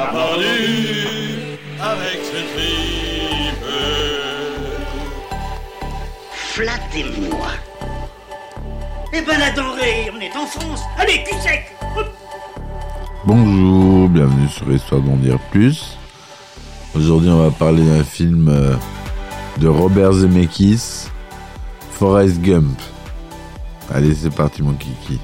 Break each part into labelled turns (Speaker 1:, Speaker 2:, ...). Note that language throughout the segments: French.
Speaker 1: A rendu avec ce tripe.
Speaker 2: Flattez-moi.
Speaker 3: Eh ben la denrée, on est en France. Allez, cul sec
Speaker 4: Bonjour, bienvenue sur Histoire d'en dire plus. Aujourd'hui, on va parler d'un film euh, de Robert Zemeckis, Forrest Gump. Allez, c'est parti, mon kiki.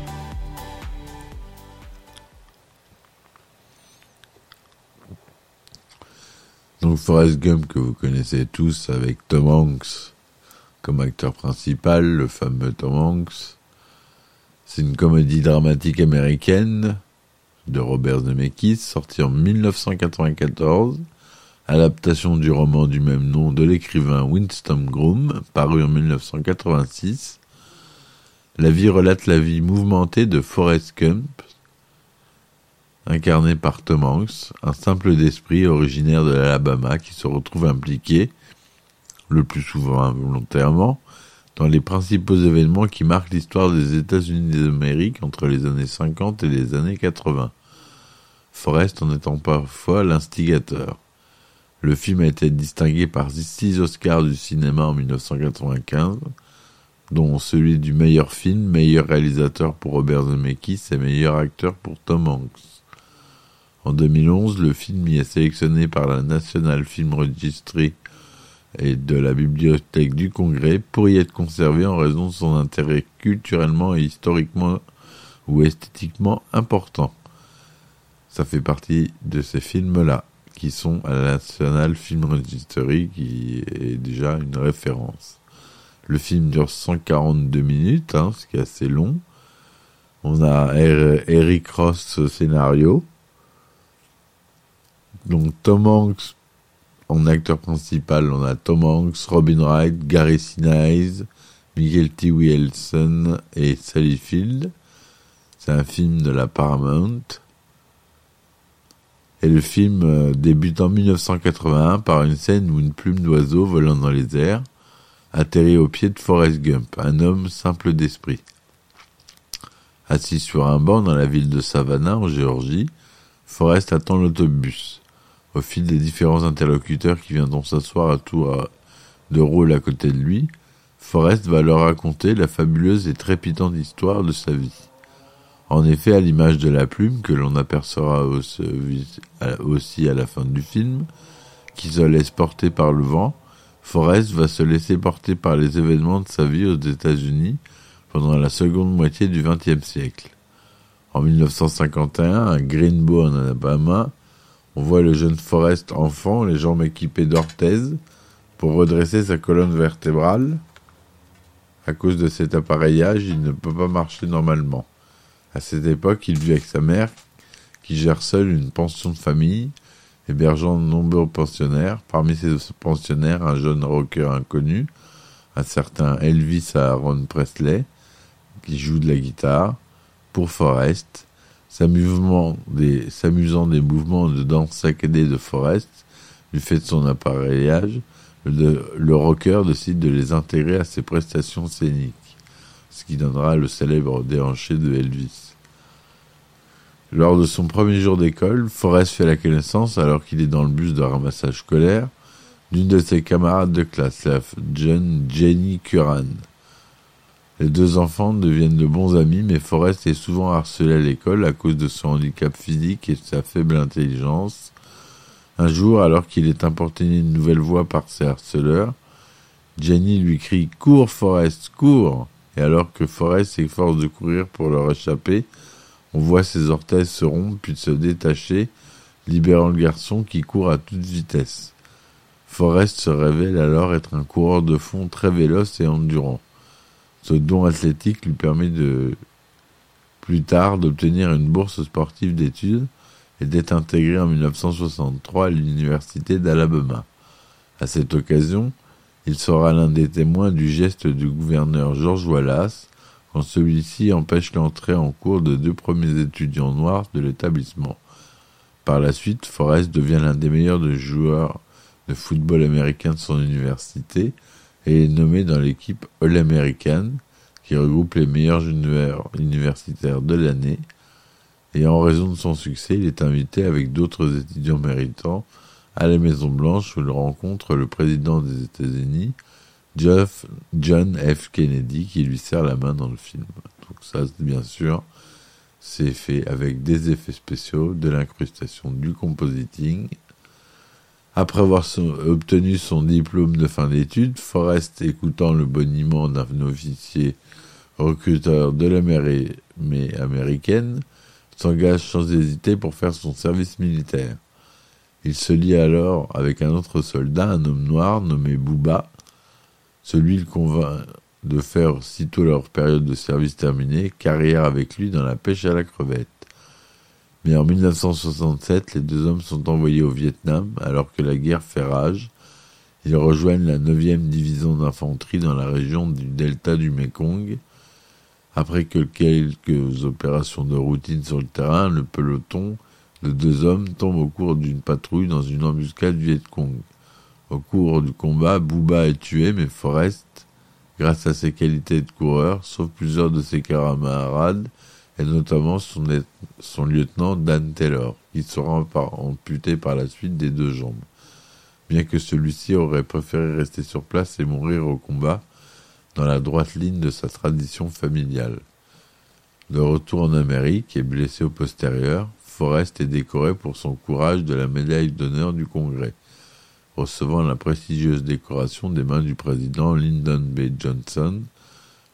Speaker 4: Donc, Forrest Gump, que vous connaissez tous, avec Tom Hanks comme acteur principal, le fameux Tom Hanks. C'est une comédie dramatique américaine de Robert Zemeckis, sorti en 1994, adaptation du roman du même nom de l'écrivain Winston Groom, paru en 1986. La vie relate la vie mouvementée de Forrest Gump, incarné par Tom Hanks, un simple d'esprit originaire de l'Alabama qui se retrouve impliqué, le plus souvent involontairement, dans les principaux événements qui marquent l'histoire des États-Unis d'Amérique entre les années 50 et les années 80. Forrest en étant parfois l'instigateur. Le film a été distingué par six Oscars du cinéma en 1995, dont celui du meilleur film, meilleur réalisateur pour Robert Zemeckis et meilleur acteur pour Tom Hanks. En 2011, le film y est sélectionné par la National Film Registry et de la Bibliothèque du Congrès pour y être conservé en raison de son intérêt culturellement et historiquement ou esthétiquement important. Ça fait partie de ces films-là qui sont à la National Film Registry qui est déjà une référence. Le film dure 142 minutes, hein, ce qui est assez long. On a Eric Ross scénario. Donc Tom Hanks en acteur principal, on a Tom Hanks, Robin Wright, Gary Sinise, Miguel T. Wilson et Sally Field. C'est un film de la Paramount. Et le film euh, débute en 1981 par une scène où une plume d'oiseau volant dans les airs atterrit au pied de Forrest Gump, un homme simple d'esprit. Assis sur un banc dans la ville de Savannah, en Géorgie, Forrest attend l'autobus. Au fil des différents interlocuteurs qui viendront s'asseoir à tour de rôle à côté de lui, Forrest va leur raconter la fabuleuse et trépidante histoire de sa vie. En effet, à l'image de la plume que l'on apercevra aussi à la fin du film, qui se laisse porter par le vent, Forrest va se laisser porter par les événements de sa vie aux États-Unis pendant la seconde moitié du XXe siècle. En 1951, à Greenbow en Alabama, on voit le jeune Forrest enfant, les jambes équipées d'orthèses, pour redresser sa colonne vertébrale. À cause de cet appareillage, il ne peut pas marcher normalement. À cette époque, il vit avec sa mère, qui gère seule une pension de famille, hébergeant de nombreux pensionnaires. Parmi ces pensionnaires, un jeune rocker inconnu, un certain Elvis Aaron Presley, qui joue de la guitare, pour Forrest, s'amusant des, mouvements de danse saccadés de Forrest, du fait de son appareillage, le, le rocker décide de les intégrer à ses prestations scéniques, ce qui donnera le célèbre déhanché de Elvis. Lors de son premier jour d'école, Forrest fait la connaissance, alors qu'il est dans le bus de ramassage scolaire, d'une de ses camarades de classe, la jeune Jenny Curran. Les deux enfants deviennent de bons amis, mais Forrest est souvent harcelé à l'école à cause de son handicap physique et de sa faible intelligence. Un jour, alors qu'il est importuné une nouvelle fois par ses harceleurs, Jenny lui crie Cours, Forrest, cours Et alors que Forrest s'efforce de courir pour leur échapper, on voit ses orteils se rompre puis se détacher, libérant le garçon qui court à toute vitesse. Forrest se révèle alors être un coureur de fond très véloce et endurant. Ce don athlétique lui permet de plus tard d'obtenir une bourse sportive d'études et d'être intégré en 1963 à l'université d'Alabama. À cette occasion, il sera l'un des témoins du geste du gouverneur George Wallace quand celui-ci empêche l'entrée en cours de deux premiers étudiants noirs de l'établissement. Par la suite, Forrest devient l'un des meilleurs joueurs de football américain de son université et est nommé dans l'équipe All-American qui regroupe les meilleurs universitaires de l'année. Et en raison de son succès, il est invité avec d'autres étudiants méritants à la Maison Blanche où il rencontre le président des États-Unis, John F. Kennedy, qui lui serre la main dans le film. Donc ça, bien sûr, c'est fait avec des effets spéciaux, de l'incrustation, du compositing. Après avoir obtenu son diplôme de fin d'études, Forrest, écoutant le boniment d'un officier recruteur de l'armée américaine, s'engage sans hésiter pour faire son service militaire. Il se lie alors avec un autre soldat, un homme noir nommé Bouba. Celui le convainc de faire, sitôt leur période de service terminée, carrière avec lui dans la pêche à la crevette. Mais en 1967, les deux hommes sont envoyés au Vietnam alors que la guerre fait rage. Ils rejoignent la 9e division d'infanterie dans la région du delta du Mekong. Après que quelques opérations de routine sur le terrain, le peloton de deux hommes tombent au cours d'une patrouille dans une embuscade Viet Cong. Au cours du combat, Booba est tué, mais Forrest, grâce à ses qualités de coureur, sauve plusieurs de ses camarades, et notamment son, lieutenant Dan Taylor, qui sera amputé par la suite des deux jambes. Bien que celui-ci aurait préféré rester sur place et mourir au combat, dans la droite ligne de sa tradition familiale. De retour en Amérique et blessé au postérieur, Forrest est décoré pour son courage de la médaille d'honneur du Congrès, recevant la prestigieuse décoration des mains du président Lyndon B. Johnson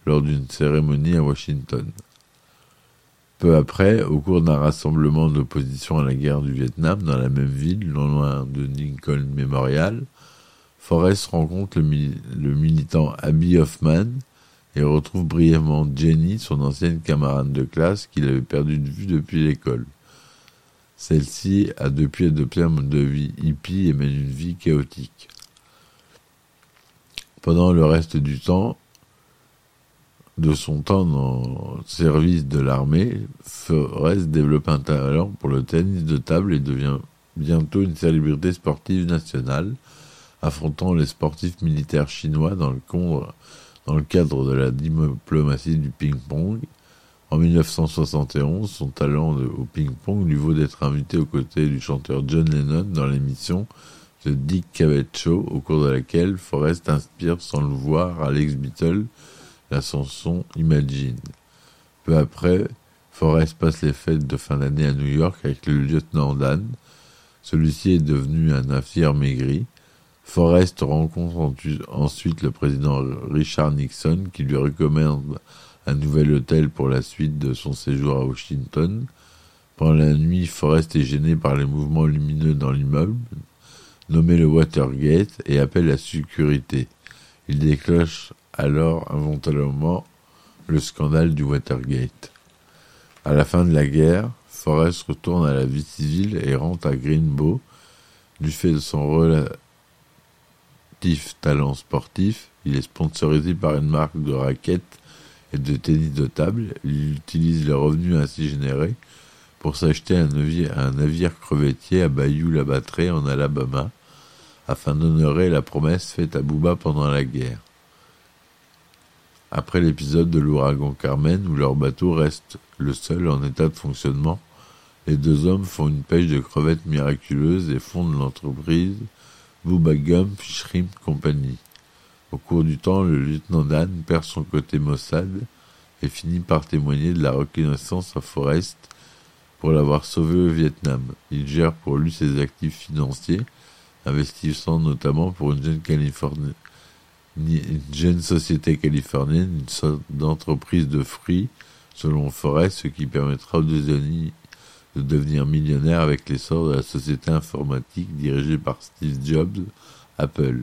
Speaker 4: lors d'une cérémonie à Washington. Peu après, au cours d'un rassemblement d'opposition à la guerre du Vietnam dans la même ville, non loin de Lincoln Memorial, Forrest rencontre le, militant Abby Hoffman et retrouve brièvement Jenny, son ancienne camarade de classe qu'il avait perdue de vue depuis l'école. Celle-ci a depuis adopté un mode de vie hippie et mène une vie chaotique. Pendant le reste du temps, de son temps le service de l'armée, Forrest développe un talent pour le tennis de table et devient bientôt une célébrité sportive nationale, affrontant les sportifs militaires chinois dans le, cadre de la diplomatie du ping-pong. En 1971, son talent au ping-pong lui vaut d'être invité aux côtés du chanteur John Lennon dans l'émission The Dick Cavett Show, au cours de laquelle Forrest inspire sans le voir à l'ex-Beatle la chanson Imagine. Peu après, Forrest passe les fêtes de fin d'année à New York avec le lieutenant Dan. Celui-ci est devenu un navire maigri. Forrest rencontre ensuite le président Richard Nixon qui lui recommande un nouvel hôtel pour la suite de son séjour à Washington. Pendant la nuit, Forrest est gêné par les mouvements lumineux dans l'immeuble, nommé le Watergate, et appelle la sécurité. Il déclenche alors involontairement le scandale du Watergate. À la fin de la guerre, Forrest retourne à la vie civile et rentre à Greenbow. Du fait de son relatif talent sportif, il est sponsorisé par une marque de raquettes et de tennis de table, il utilise les revenus ainsi générés pour s'acheter un, navire, crevettier à Bayou-la-Batterie en Alabama, afin d'honorer la promesse faite à Bouba pendant la guerre. Après l'épisode de l'ouragan Carmen, où leur bateau reste le seul en état de fonctionnement, les deux hommes font une pêche de crevettes miraculeuse et fondent l'entreprise Bouba Gump Shrimp Company. Au cours du temps, le lieutenant Dan perd son côté Mossad et finit par témoigner de la reconnaissance à Forrest pour l'avoir sauvé au Vietnam. Il gère pour lui ses actifs financiers, investissant notamment pour une jeune, une jeune société californienne, une sorte d'entreprise de fruits, selon Forrest, ce qui permettra aux deux amis de devenir millionnaires avec l'essor de la société informatique dirigée par Steve Jobs, Apple.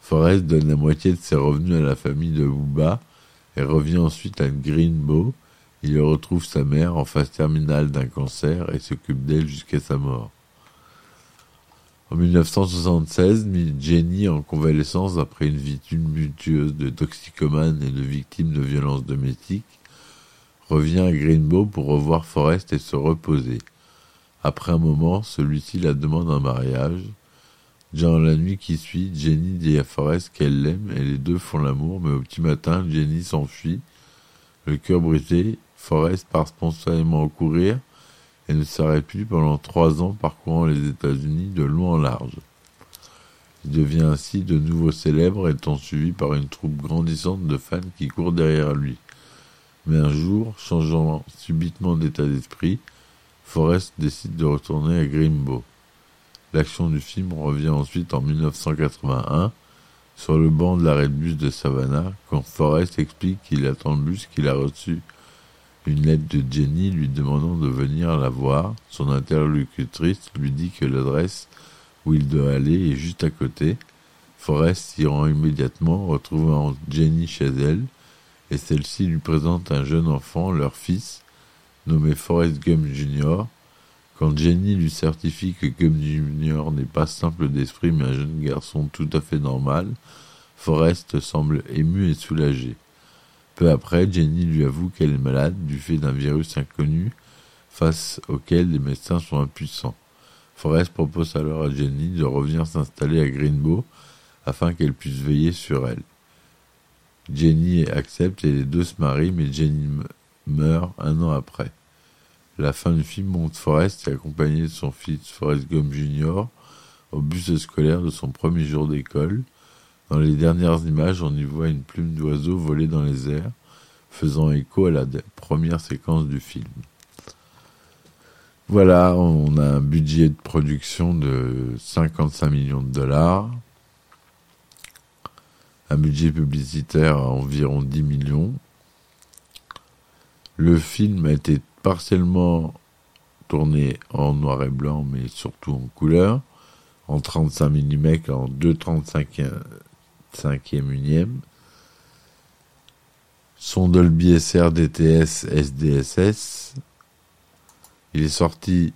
Speaker 4: Forrest donne la moitié de ses revenus à la famille de Booba et revient ensuite à Greenbow Il y retrouve sa mère en phase terminale d'un cancer et s'occupe d'elle jusqu'à sa mort. En 1976, Jenny, en convalescence après une vie tumultueuse de toxicomane et de victime de violences domestiques, revient à Greenbow pour revoir Forrest et se reposer. Après un moment, celui-ci la demande un mariage. Dans la nuit qui suit, Jenny dit à Forrest qu'elle l'aime et les deux font l'amour, mais au petit matin, Jenny s'enfuit. Le cœur brisé, Forrest part spontanément courir et ne s'arrête plus pendant trois ans parcourant les États-Unis de long en large. Il devient ainsi de nouveau célèbre, étant suivi par une troupe grandissante de fans qui courent derrière lui. Mais un jour, changeant subitement d'état d'esprit, Forrest décide de retourner à Grimbo. L'action du film revient ensuite en 1981 sur le banc de l'arrêt de bus de Savannah quand Forrest explique qu'il attend le bus qu'il a reçu une lettre de Jenny lui demandant de venir la voir. Son interlocutrice lui dit que l'adresse où il doit aller est juste à côté. Forrest s'y rend immédiatement, retrouvant Jenny chez elle, et celle-ci lui présente un jeune enfant, leur fils, nommé Forrest Gump Jr. Quand Jenny lui certifie que Gump Jr. n'est pas simple d'esprit mais un jeune garçon tout à fait normal, Forrest semble ému et soulagé. Peu après, Jenny lui avoue qu'elle est malade du fait d'un virus inconnu face auquel les médecins sont impuissants. Forrest propose alors à Jenny de revenir s'installer à Greenbow afin qu'elle puisse veiller sur elle. Jenny accepte et les deux se marient, mais Jenny meurt un an après. La fin du film montre Forrest accompagné de son fils Forrest Gump Jr. au bus scolaire de son premier jour d'école. Dans les dernières images, on y voit une plume d'oiseau voler dans les airs, faisant écho à la première séquence du film. Voilà, on a un budget de production de 55 millions de dollars, un budget publicitaire à environ 10 millions. Le film a été partiellement tourné en noir et blanc, mais surtout en couleur, en 35 mm, en 2,35 cinquième unième. Son Dolby SR DTS SDSS. Il est sorti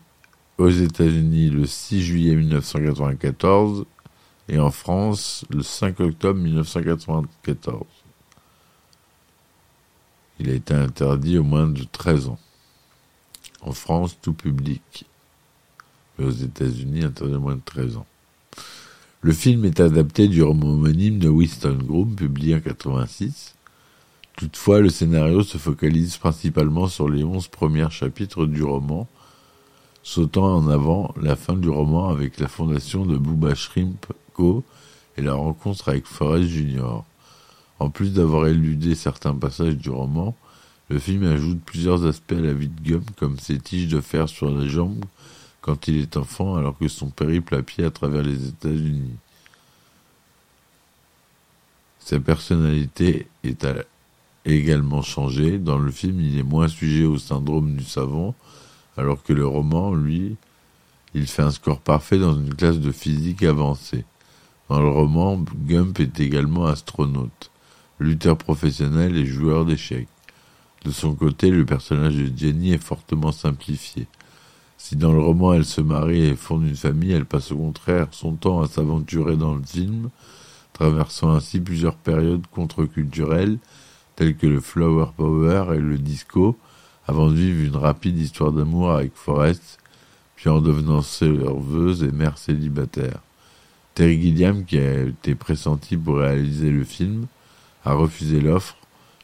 Speaker 4: aux États-Unis le 6 juillet 1994 et en France le 5 octobre 1994. Il a été interdit au moins de 13 ans. En France, tout public. Mais aux États-Unis, interdit au moins de 13 ans. Le film est adapté du roman homonyme de Winston Groom, publié en 86. Toutefois, le scénario se focalise principalement sur les onze premiers chapitres du roman, sautant en avant la fin du roman avec la fondation de Booba Shrimp Co. et la rencontre avec Forrest Jr. En plus d'avoir éludé certains passages du roman, le film ajoute plusieurs aspects à la vie de Gum, comme ses tiges de fer sur les jambes quand il est enfant alors que son périple à pied à travers les États-Unis. Sa personnalité est également changée. Dans le film, il est moins sujet au syndrome du savant, alors que le roman, lui, il fait un score parfait dans une classe de physique avancée. Dans le roman, Gump est également astronaute, lutteur professionnel et joueur d'échecs. De son côté, le personnage de Jenny est fortement simplifié. Si dans le roman elle se marie et fonde une famille, elle passe au contraire son temps à s'aventurer dans le film, traversant ainsi plusieurs périodes contre-culturelles telles que le flower power et le disco, avant de vivre une rapide histoire d'amour avec Forrest, puis en devenant serveuse et mère célibataire. Terry Gilliam, qui a été pressenti pour réaliser le film, a refusé l'offre,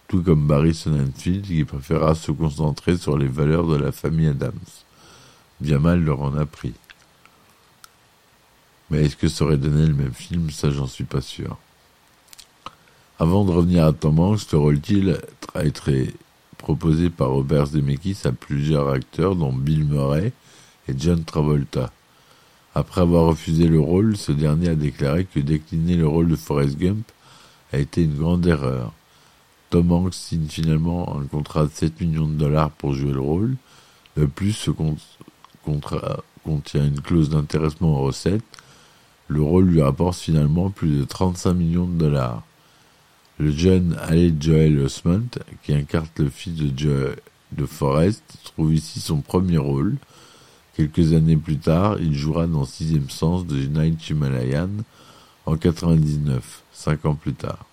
Speaker 4: tout comme Barry Sonnenfeld, qui préféra se concentrer sur les valeurs de la famille Adams bien mal leur en a pris. Mais est-ce que ça aurait donné le même film? Ça, j'en suis pas sûr. Avant de revenir à Tom Hanks, ce rôle-t-il a été proposé par Robert Zemeckis à plusieurs acteurs, dont Bill Murray et John Travolta. Après avoir refusé le rôle, ce dernier a déclaré que décliner le rôle de Forrest Gump a été une grande erreur. Tom Hanks signe finalement un contrat de 7 millions de dollars pour jouer le rôle. De plus, ce, contient une clause d'intéressement aux recettes, le rôle lui rapporte finalement plus de 35 millions de dollars. Le jeune Haley Joel Osment, qui incarne le fils de de Forrest trouve ici son premier rôle. Quelques années plus tard, il jouera dans Sixième Sens de Night Himalayan en 99, cinq ans plus tard.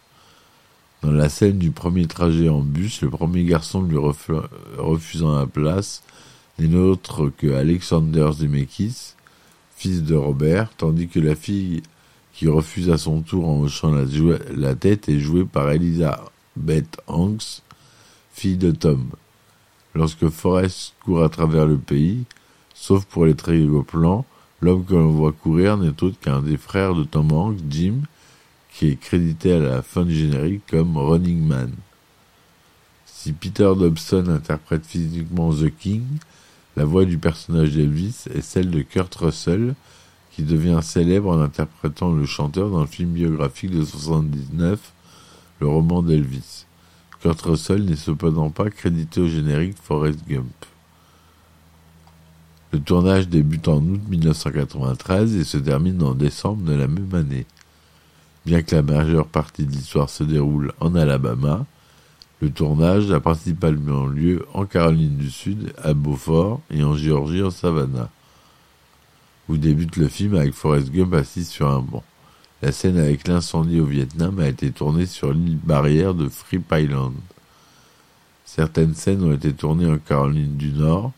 Speaker 4: Dans la scène du premier trajet en bus, le premier garçon lui refusant la place n'est autre que Alexander Zemeckis, fils de Robert, tandis que la fille qui refuse à son tour en hochant la, tête est jouée par Elizabeth Hanks, fille de Tom. Lorsque Forrest court à travers le pays, sauf pour les plans, l'homme que l'on voit courir n'est autre qu'un des frères de Tom Hanks, Jim, qui est crédité à la fin du générique comme Running Man. Si Peter Dobson interprète physiquement The King, la voix du personnage d'Elvis est celle de Kurt Russell, qui devient célèbre en interprétant le chanteur dans le film biographique de 79, le roman d'Elvis. Kurt Russell n'est cependant pas crédité au générique Forrest Gump. Le tournage débute en août 1993 et se termine en décembre de la même année. Bien que la majeure partie de l'histoire se déroule en Alabama, le tournage a principalement lieu en Caroline du Sud, à Beaufort, et en Géorgie, en Savannah, où débute le film avec Forrest Gump assis sur un banc. La scène avec l'incendie au Vietnam a été tournée sur l'île barrière de Free Island. Certaines scènes ont été tournées en Caroline du Nord,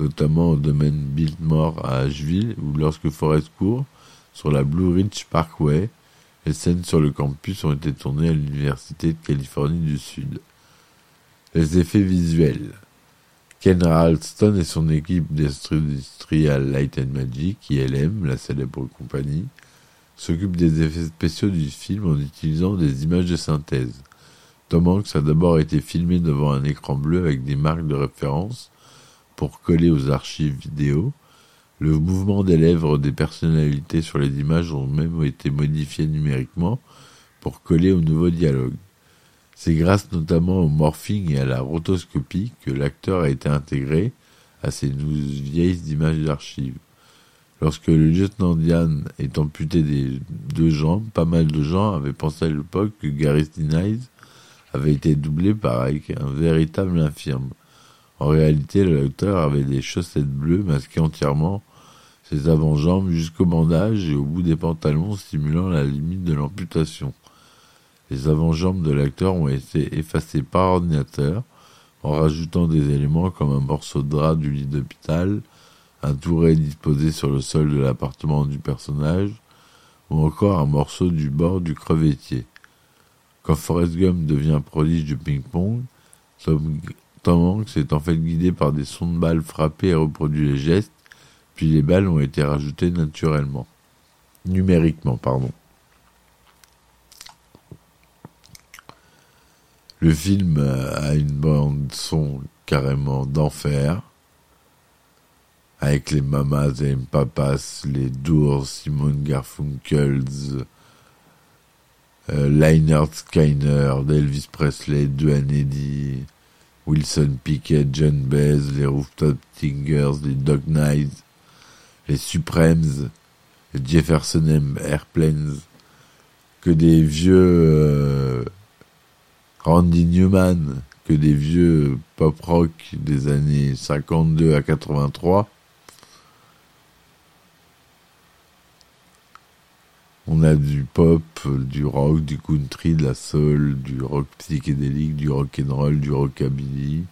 Speaker 4: notamment au domaine Biltmore à Asheville, où lorsque Forrest court sur la Blue Ridge Parkway, les scènes sur le campus ont été tournées à l'Université de Californie du Sud. Les effets visuels. Ken Ralston et son équipe d'Industrial Light and Magic, ILM, la célèbre compagnie, s'occupent des effets spéciaux du film en utilisant des images de synthèse. Tom Hanks a d'abord été filmé devant un écran bleu avec des marques de référence pour coller aux archives vidéo, le mouvement des lèvres des personnalités sur les images ont même été modifiés numériquement pour coller au nouveau dialogue. C'est grâce notamment au morphing et à la rotoscopie que l'acteur a été intégré à ces vieilles images d'archives. Lorsque le lieutenant Diane est amputé des deux jambes, pas mal de gens avaient pensé à l'époque que Gary Sinise avait été doublé par un véritable infirme. En réalité, l'acteur avait des chaussettes bleues masquées entièrement ses avant-jambes jusqu'au bandage et au bout des pantalons simulant la limite de l'amputation. Les avant-jambes de l'acteur ont été effacées par ordinateur en rajoutant des éléments comme un morceau de drap du lit d'hôpital, un touret disposé sur le sol de l'appartement du personnage, ou encore un morceau du bord du crevettier. Quand Forrest Gump devient prodige du ping-pong, Tom Hanks est en fait guidé par des sons de balles frappés et reproduit les gestes, puis les balles ont été rajoutées naturellement. Numériquement, pardon. Le film a une bande son carrément d'enfer, avec les mamas et les papas, les Doors, Simone Garfunkels, euh, Leinert Skyner, Elvis Presley, Duane Eddy, Wilson Pickett, John Baez, les Rooftop Tingers, les Dog Knights, les Supremes, les Jefferson Airplanes, que des vieux euh, Randy Newman, que des vieux pop rock des années 52 à 83. On a du pop, du rock, du country, de la soul, du rock psychédélique, du rock and roll, du rockabilly.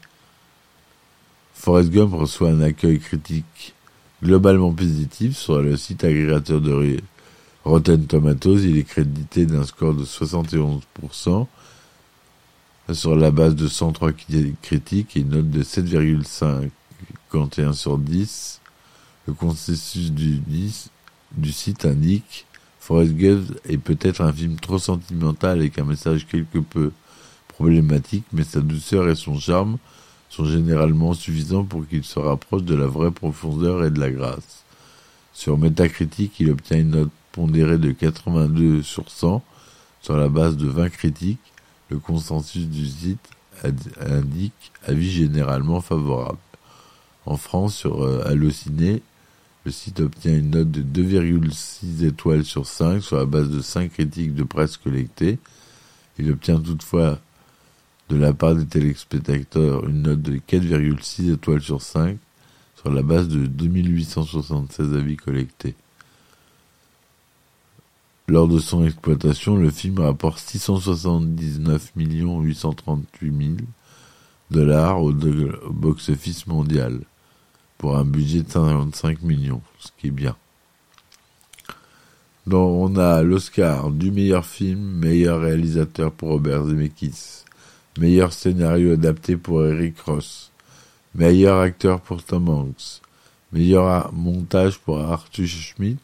Speaker 4: Forrest Gump reçoit un accueil critique globalement positif sur le site agrégateur de Rotten Tomatoes. Il est crédité d'un score de 71% sur la base de 103 critiques et une note de 7,51 sur 10. Le consensus du, site indique Forrest Gump est peut-être un film trop sentimental avec un message quelque peu problématique, mais sa douceur et son charme sont généralement suffisants pour qu'il se rapproche de la vraie profondeur et de la grâce. Sur Metacritic, il obtient une note pondérée de 82 sur 100 sur la base de 20 critiques. Le consensus du site indique avis généralement favorable. En France, sur euh, Allociné, le site obtient une note de 2,6 étoiles sur 5 sur la base de 5 critiques de presse collectées. Il obtient toutefois de la part des téléspectateurs une note de 4,6 étoiles sur 5 sur la base de 2876 avis collectés. Lors de son exploitation, le film rapporte 679 838 000 dollars au, box-office mondial pour un budget de 55 millions, ce qui est bien. Donc on a l'Oscar du meilleur film, meilleur réalisateur pour Robert Zemeckis, meilleur scénario adapté pour Eric Ross, meilleur acteur pour Tom Hanks, meilleur montage pour Arthur Schmidt,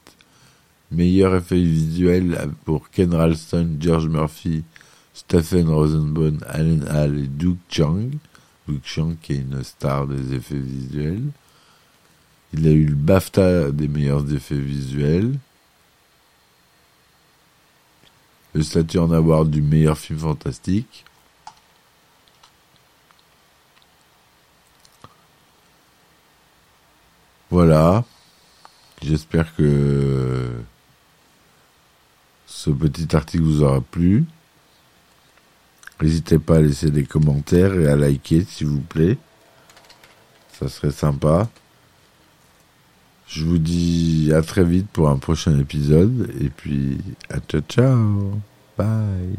Speaker 4: meilleur effet visuel pour Ken Ralston, George Murphy, Stephen Rosenbaum, Alan Hall et Doug Chang. Doug Chang qui est une star des effets visuels. Il a eu le BAFTA des meilleurs effets visuels. Le statut en avoir du meilleur film fantastique. Voilà. J'espère que ce petit article vous aura plu. N'hésitez pas à laisser des commentaires et à liker s'il vous plaît. Ça serait sympa. Je vous dis à très vite pour un prochain épisode. Et puis, à ciao ciao. Bye.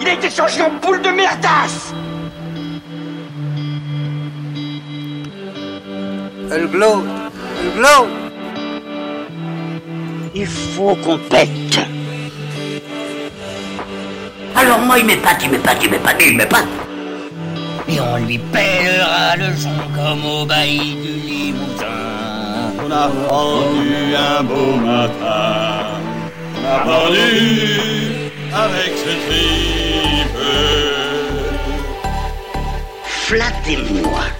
Speaker 2: Il a été changé en boule de merdasse
Speaker 5: Elle glow,
Speaker 3: Il faut qu'on pète. Alors moi, il m'épate, il m'épate, il m'épate, il m'épate. Et on lui pèlera le son comme au bailli du Limousin.
Speaker 1: On a rendu un beau matin. On a pendu avec ce tripe.
Speaker 3: Flattez-moi.